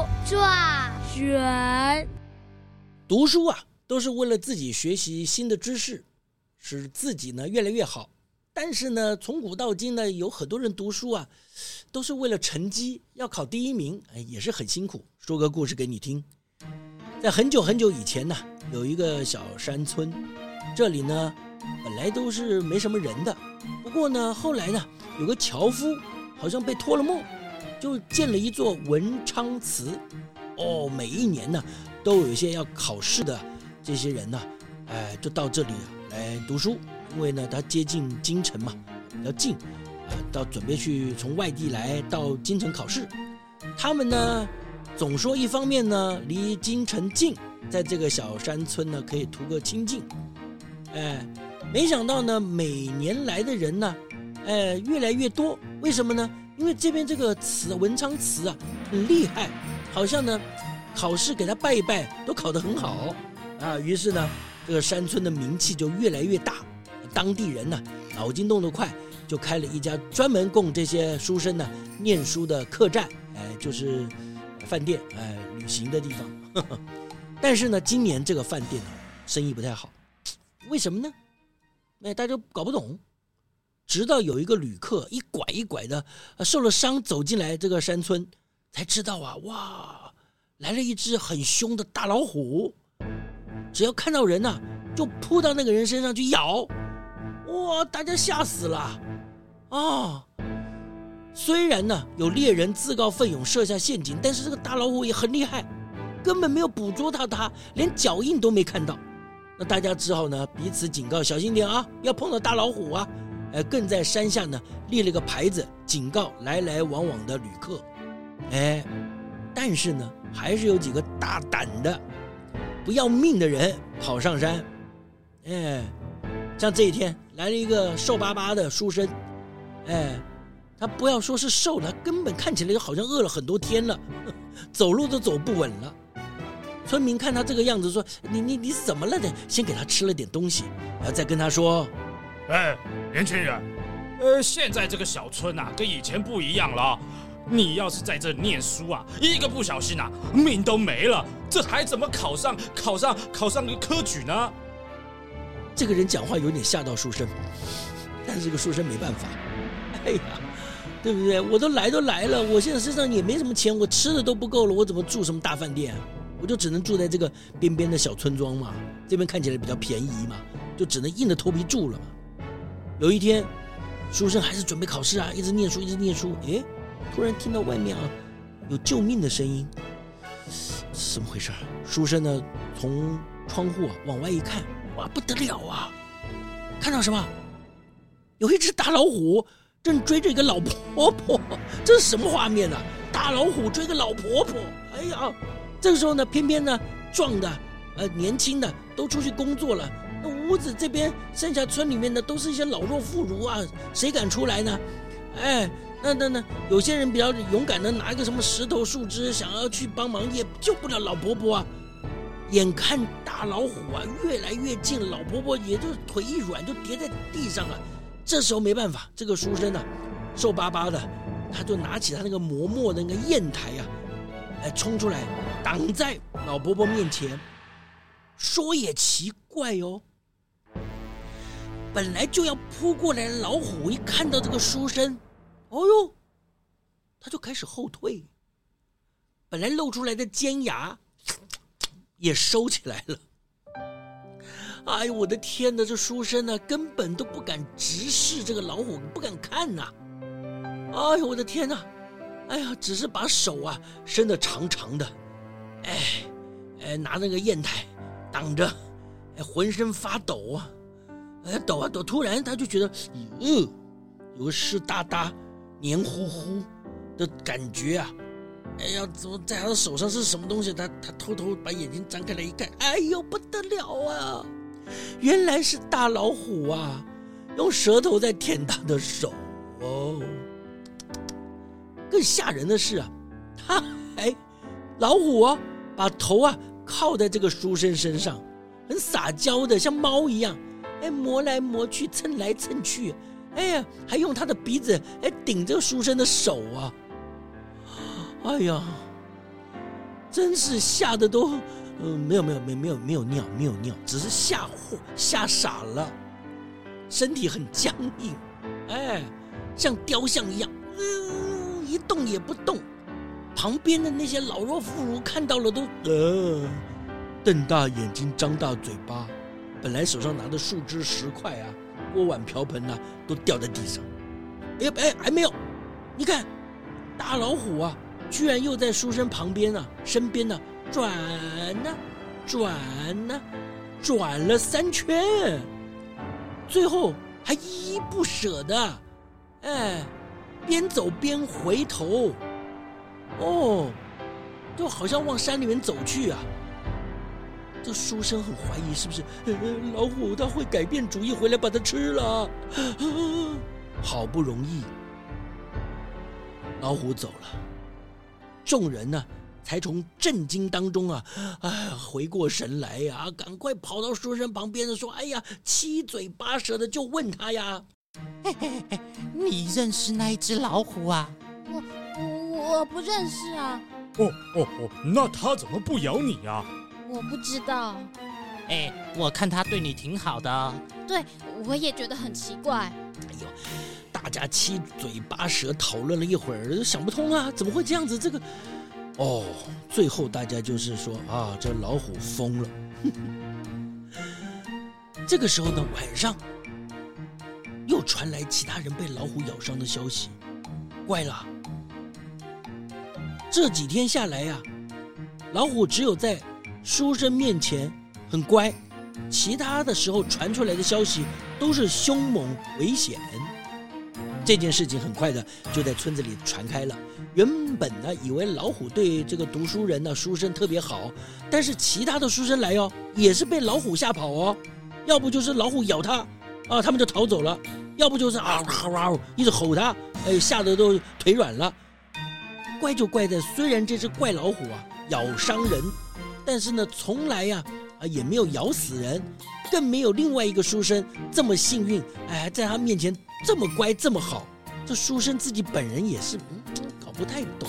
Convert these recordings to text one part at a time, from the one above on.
虎撞人，读书啊，都是为了自己学习新的知识，使自己呢越来越好。但是呢，从古到今呢，有很多人读书啊，都是为了成绩，要考第一名，哎，也是很辛苦。说个故事给你听，在很久很久以前呢，有一个小山村，这里呢本来都是没什么人的。不过呢，后来呢，有个樵夫好像被托了梦。就建了一座文昌祠，哦，每一年呢，都有一些要考试的这些人呢，哎，就到这里来读书，因为呢，他接近京城嘛，比较近，啊，到准备去从外地来到京城考试，他们呢，总说一方面呢离京城近，在这个小山村呢可以图个清静，哎，没想到呢，每年来的人呢，哎，越来越多，为什么呢？因为这边这个词文昌词啊很厉害，好像呢考试给他拜一拜都考得很好啊，于是呢这个山村的名气就越来越大，当地人呢脑筋动得快，就开了一家专门供这些书生呢念书的客栈，哎，就是饭店，哎，旅行的地方。但是呢，今年这个饭店啊生意不太好，为什么呢？那大家搞不懂。直到有一个旅客一拐一拐的，受了伤走进来这个山村，才知道啊，哇，来了一只很凶的大老虎，只要看到人呐，就扑到那个人身上去咬，哇，大家吓死了啊！虽然呢有猎人自告奋勇设下陷阱，但是这个大老虎也很厉害，根本没有捕捉到它，连脚印都没看到。那大家只好呢彼此警告，小心点啊，要碰到大老虎啊。呃，更在山下呢立了个牌子，警告来来往往的旅客。哎，但是呢，还是有几个大胆的、不要命的人跑上山。哎，像这一天来了一个瘦巴巴的书生。哎，他不要说是瘦了，根本看起来就好像饿了很多天了，走路都走不稳了。村民看他这个样子，说：“你你你怎么了？呢先给他吃了点东西，然后再跟他说。”哎，年轻人，呃，现在这个小村啊，跟以前不一样了。你要是在这念书啊，一个不小心啊，命都没了，这还怎么考上考上考上个科举呢？这个人讲话有点吓到书生，但是这个书生没办法。哎呀，对不对？我都来都来了，我现在身上也没什么钱，我吃的都不够了，我怎么住什么大饭店？我就只能住在这个边边的小村庄嘛，这边看起来比较便宜嘛，就只能硬着头皮住了嘛。有一天，书生还是准备考试啊，一直念书，一直念书。哎，突然听到外面啊有救命的声音，怎么回事？书生呢从窗户啊往外一看，哇，不得了啊！看到什么？有一只大老虎正追着一个老婆婆，这是什么画面呢？大老虎追个老婆婆，哎呀！这个时候呢，偏偏呢壮的、呃年轻的都出去工作了。屋子这边剩下村里面的都是一些老弱妇孺啊，谁敢出来呢？哎，那那那有些人比较勇敢的，拿一个什么石头树枝想要去帮忙，也救不了老婆婆啊。眼看大老虎啊越来越近，老婆婆也就腿一软就跌在地上了。这时候没办法，这个书生呢，瘦巴巴的，他就拿起他那个磨墨的那个砚台啊，哎，冲出来挡在老婆婆面前。说也奇怪哦。本来就要扑过来的老虎，一看到这个书生，哦呦，他就开始后退。本来露出来的尖牙也收起来了。哎呦，我的天哪！这书生呢，根本都不敢直视这个老虎，不敢看呐。哎呦，我的天哪！哎呀，只是把手啊伸得长长的，哎哎，拿那个砚台挡着，哎，浑身发抖啊。哎，抖啊抖！突然他就觉得，嗯，有个湿哒哒、黏糊糊的感觉啊，哎呀，怎么在他的手上是什么东西？他他偷偷把眼睛张开来一看，哎呦不得了啊！原来是大老虎啊，用舌头在舔他的手哦。更吓人的是啊，他还老虎啊，把头啊靠在这个书生身上，很撒娇的，像猫一样，哎，磨来磨去，蹭来蹭去，哎呀，还用他的鼻子哎顶着书生的手啊。哎呀，真是吓得都，呃，没有没有没有没有没有尿没有尿，只是吓唬吓傻了，身体很僵硬，哎，像雕像一样，嗯、一动也不动。旁边的那些老弱妇孺看到了都，呃，瞪大眼睛，张大嘴巴。本来手上拿的树枝石块啊，锅碗瓢盆呐、啊，都掉在地上。哎呀哎，还没有，你看，大老虎啊！居然又在书生旁边啊，身边呢、转呢、转呢、转了三圈，最后还依依不舍的，哎，边走边回头，哦，就好像往山里面走去啊。这书生很怀疑是不是老虎他会改变主意回来把它吃了，好不容易老虎走了。众人呢、啊，才从震惊当中啊，哎，回过神来呀、啊，赶快跑到书生旁边的说：“哎呀，七嘴八舌的就问他呀，嘿嘿嘿，你认识那一只老虎啊？我我我不认识啊。哦哦哦，那他怎么不咬你呀？我不知道。哎，我看他对你挺好的。对，我也觉得很奇怪。哎呦。大家七嘴八舌讨论了一会儿，想不通啊，怎么会这样子？这个，哦，最后大家就是说啊，这老虎疯了。这个时候呢，晚上又传来其他人被老虎咬伤的消息，怪了。这几天下来呀、啊，老虎只有在书生面前很乖，其他的时候传出来的消息都是凶猛危险。这件事情很快的就在村子里传开了。原本呢，以为老虎对这个读书人呢、书生特别好，但是其他的书生来哦，也是被老虎吓跑哦。要不就是老虎咬他，啊，他们就逃走了；要不就是啊哇哇一直吼他，哎，吓得都腿软了。怪就怪在，虽然这只怪老虎啊咬伤人，但是呢，从来呀啊也没有咬死人，更没有另外一个书生这么幸运，哎，在他面前。这么乖，这么好，这书生自己本人也是，嗯，搞不太懂。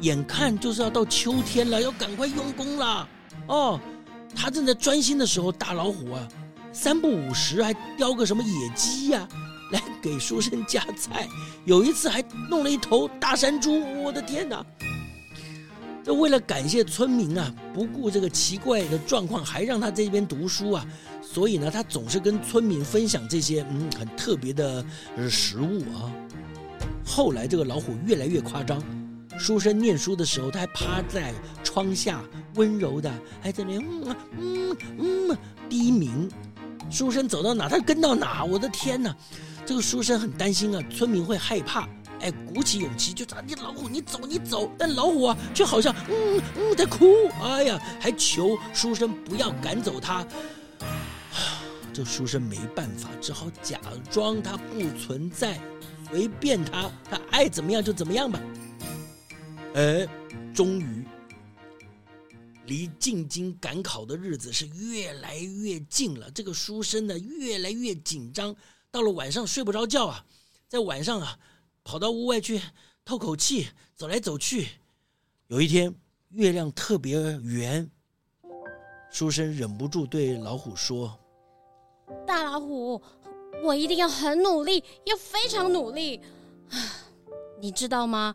眼看就是要到秋天了，要赶快用功了。哦，他正在专心的时候，大老虎啊，三不五时还叼个什么野鸡呀，来给书生夹菜。有一次还弄了一头大山猪，我的天哪！这为了感谢村民啊，不顾这个奇怪的状况，还让他在这边读书啊。所以呢，他总是跟村民分享这些嗯很特别的食物啊。后来这个老虎越来越夸张，书生念书的时候，他还趴在窗下温柔的还在那嗯嗯嗯低鸣。书生走到哪，他跟到哪。我的天哪，这个书生很担心啊，村民会害怕。哎，鼓起勇气就说：“你老虎，你走，你走。”但老虎啊，却好像嗯嗯在哭。哎呀，还求书生不要赶走他。这书生没办法，只好假装他不存在，随便他，他爱怎么样就怎么样吧。哎，终于离进京赶考的日子是越来越近了。这个书生呢，越来越紧张，到了晚上睡不着觉啊，在晚上啊，跑到屋外去透口气，走来走去。有一天，月亮特别圆，书生忍不住对老虎说。大老虎，我一定要很努力，要非常努力。你知道吗？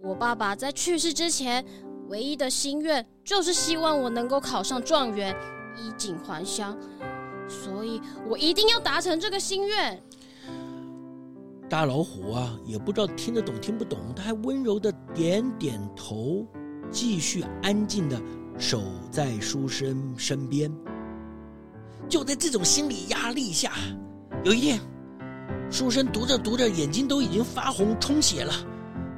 我爸爸在去世之前，唯一的心愿就是希望我能够考上状元，衣锦还乡。所以我一定要达成这个心愿。大老虎啊，也不知道听得懂听不懂，他还温柔的点点头，继续安静的守在书生身边。就在这种心理压力下，有一天，书生读着读着，眼睛都已经发红充血了，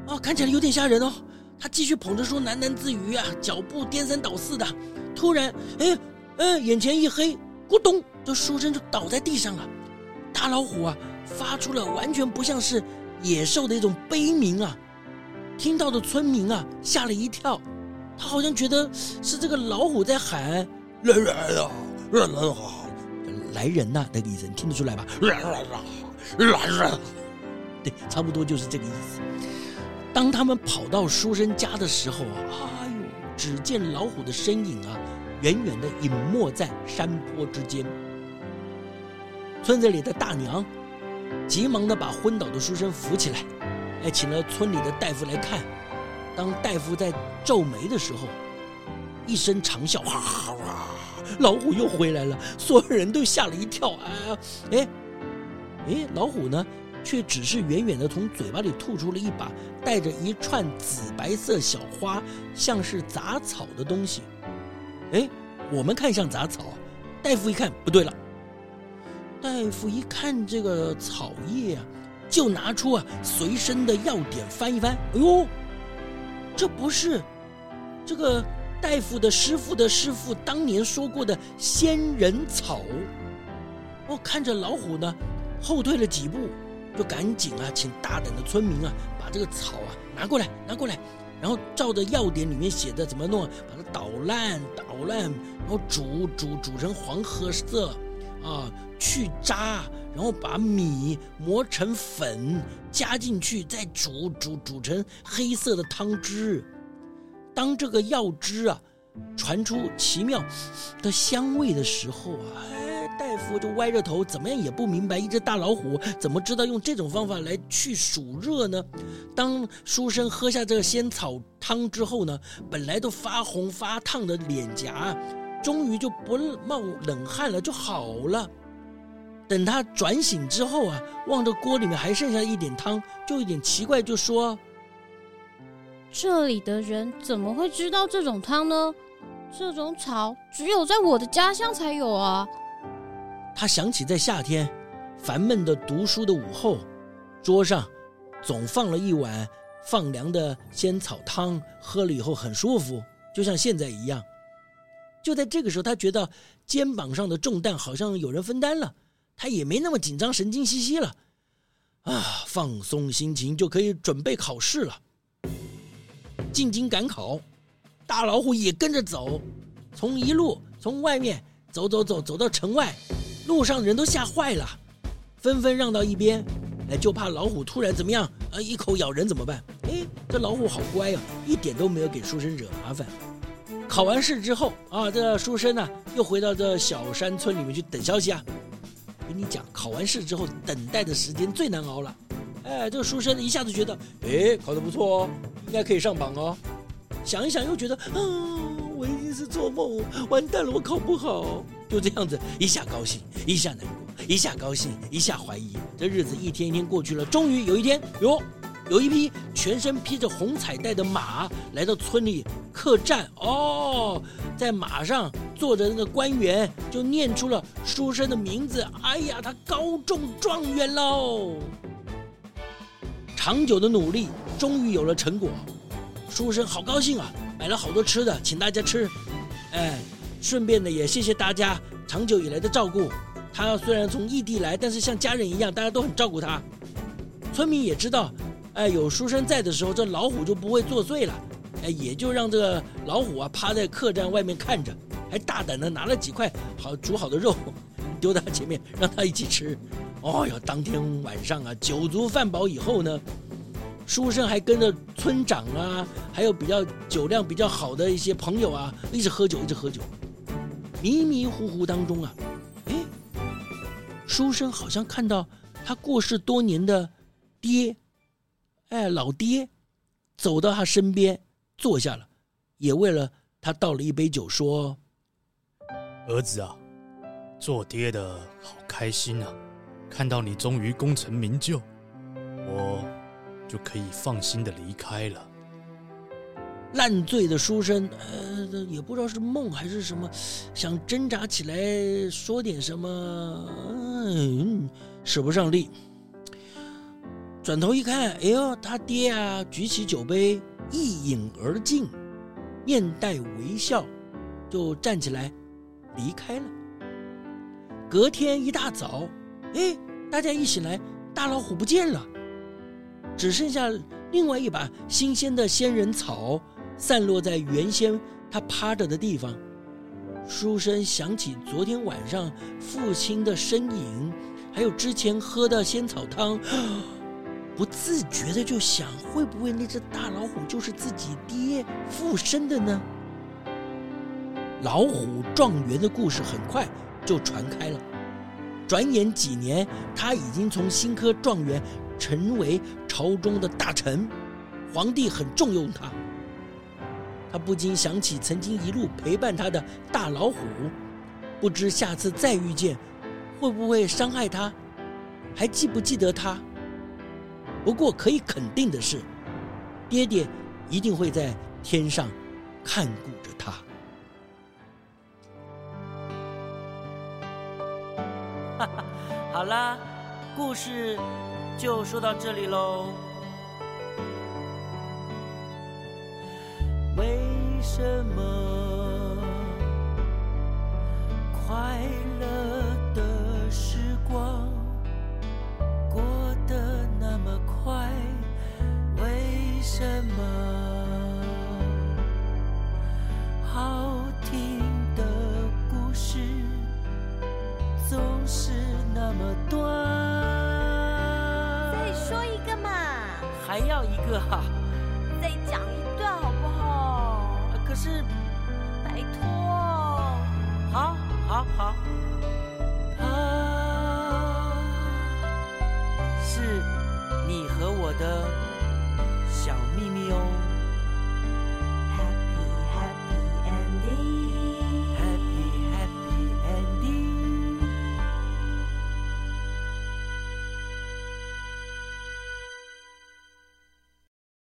啊，看起来有点吓人哦。他继续捧着书喃喃自语啊，脚步颠三倒四的。突然，哎哎，眼前一黑，咕咚，这书生就倒在地上了。大老虎啊，发出了完全不像是野兽的一种悲鸣啊！听到的村民啊，吓了一跳，他好像觉得是这个老虎在喊：“来人啊，来人啊，来人呐！”那个意思，你听得出来吧？来人啊，来人！对，差不多就是这个意思。当他们跑到书生家的时候啊，哎呦，只见老虎的身影啊，远远的隐没在山坡之间。村子里的大娘急忙的把昏倒的书生扶起来，哎，请了村里的大夫来看。当大夫在皱眉的时候，一声长啸，哈哈哇！老虎又回来了，所有人都吓了一跳啊！哎，哎，老虎呢？却只是远远的从嘴巴里吐出了一把带着一串紫白色小花，像是杂草的东西。哎，我们看像杂草，大夫一看不对了。大夫一看这个草叶啊，就拿出啊随身的药典翻一翻。哎呦，这不是这个大夫的师傅的师傅当年说过的仙人草。我看着老虎呢，后退了几步。就赶紧啊，请大胆的村民啊，把这个草啊拿过来，拿过来，然后照着药典里面写的怎么弄，把它捣烂，捣烂，然后煮煮煮成黄褐色，啊，去渣，然后把米磨成粉加进去，再煮煮煮成黑色的汤汁。当这个药汁啊传出奇妙的香味的时候啊。大夫就歪着头，怎么样也不明白，一只大老虎怎么知道用这种方法来去暑热呢？当书生喝下这个仙草汤之后呢，本来都发红发烫的脸颊，终于就不冒冷汗了，就好了。等他转醒之后啊，望着锅里面还剩下一点汤，就有点奇怪，就说：“这里的人怎么会知道这种汤呢？这种草只有在我的家乡才有啊。”他想起在夏天烦闷的读书的午后，桌上总放了一碗放凉的仙草汤，喝了以后很舒服，就像现在一样。就在这个时候，他觉得肩膀上的重担好像有人分担了，他也没那么紧张、神经兮兮了，啊，放松心情就可以准备考试了。进京赶考，大老虎也跟着走，从一路从外面走走走走到城外。路上人都吓坏了，纷纷让到一边，哎，就怕老虎突然怎么样，啊，一口咬人怎么办？哎，这老虎好乖啊，一点都没有给书生惹麻烦。考完试之后啊，这书生呢又回到这小山村里面去等消息啊。跟你讲，考完试之后等待的时间最难熬了。哎，这个书生一下子觉得，哎，考得不错哦，应该可以上榜哦。想一想又觉得，嗯。我一定是做梦，完蛋了，我考不好。就这样子，一下高兴，一下难过，一下高兴，一下怀疑。这日子一天一天过去了，终于有一天，哟，有一匹全身披着红彩带的马来到村里客栈。哦，在马上坐着那个官员就念出了书生的名字。哎呀，他高中状元喽！长久的努力终于有了成果，书生好高兴啊！买了好多吃的，请大家吃，哎，顺便呢也谢谢大家长久以来的照顾。他虽然从异地来，但是像家人一样，大家都很照顾他。村民也知道，哎，有书生在的时候，这老虎就不会作祟了，哎，也就让这个老虎啊趴在客栈外面看着，还大胆的拿了几块好煮好的肉丢到前面，让他一起吃。哦哟，当天晚上啊，酒足饭饱以后呢。书生还跟着村长啊，还有比较酒量比较好的一些朋友啊，一直喝酒，一直喝酒。迷迷糊糊当中啊，哎，书生好像看到他过世多年的爹，哎，老爹，走到他身边坐下了，也为了他倒了一杯酒，说：“儿子啊，做爹的好开心啊，看到你终于功成名就，我。”就可以放心的离开了。烂醉的书生，呃，也不知道是梦还是什么，想挣扎起来说点什么，嗯，使不上力。转头一看，哎呦，他爹啊，举起酒杯，一饮而尽，面带微笑，就站起来离开了。隔天一大早，哎，大家一醒来，大老虎不见了，只剩下另外一把新鲜的仙人草散落在原先他趴着的地方。书生想起昨天晚上父亲的身影，还有之前喝的仙草汤，不自觉的就想：会不会那只大老虎就是自己爹附身的呢？老虎状元的故事很快就传开了。转眼几年，他已经从新科状元成为朝中的大臣，皇帝很重用他。他不禁想起曾经一路陪伴他的大老虎，不知下次再遇见，会不会伤害他，还记不记得他？不过可以肯定的是，爹爹一定会在天上看顾着他。哈哈，好啦，故事就说到这里喽。为什么还要一个哈？再讲一段好不好？可是，拜托，好，好，好。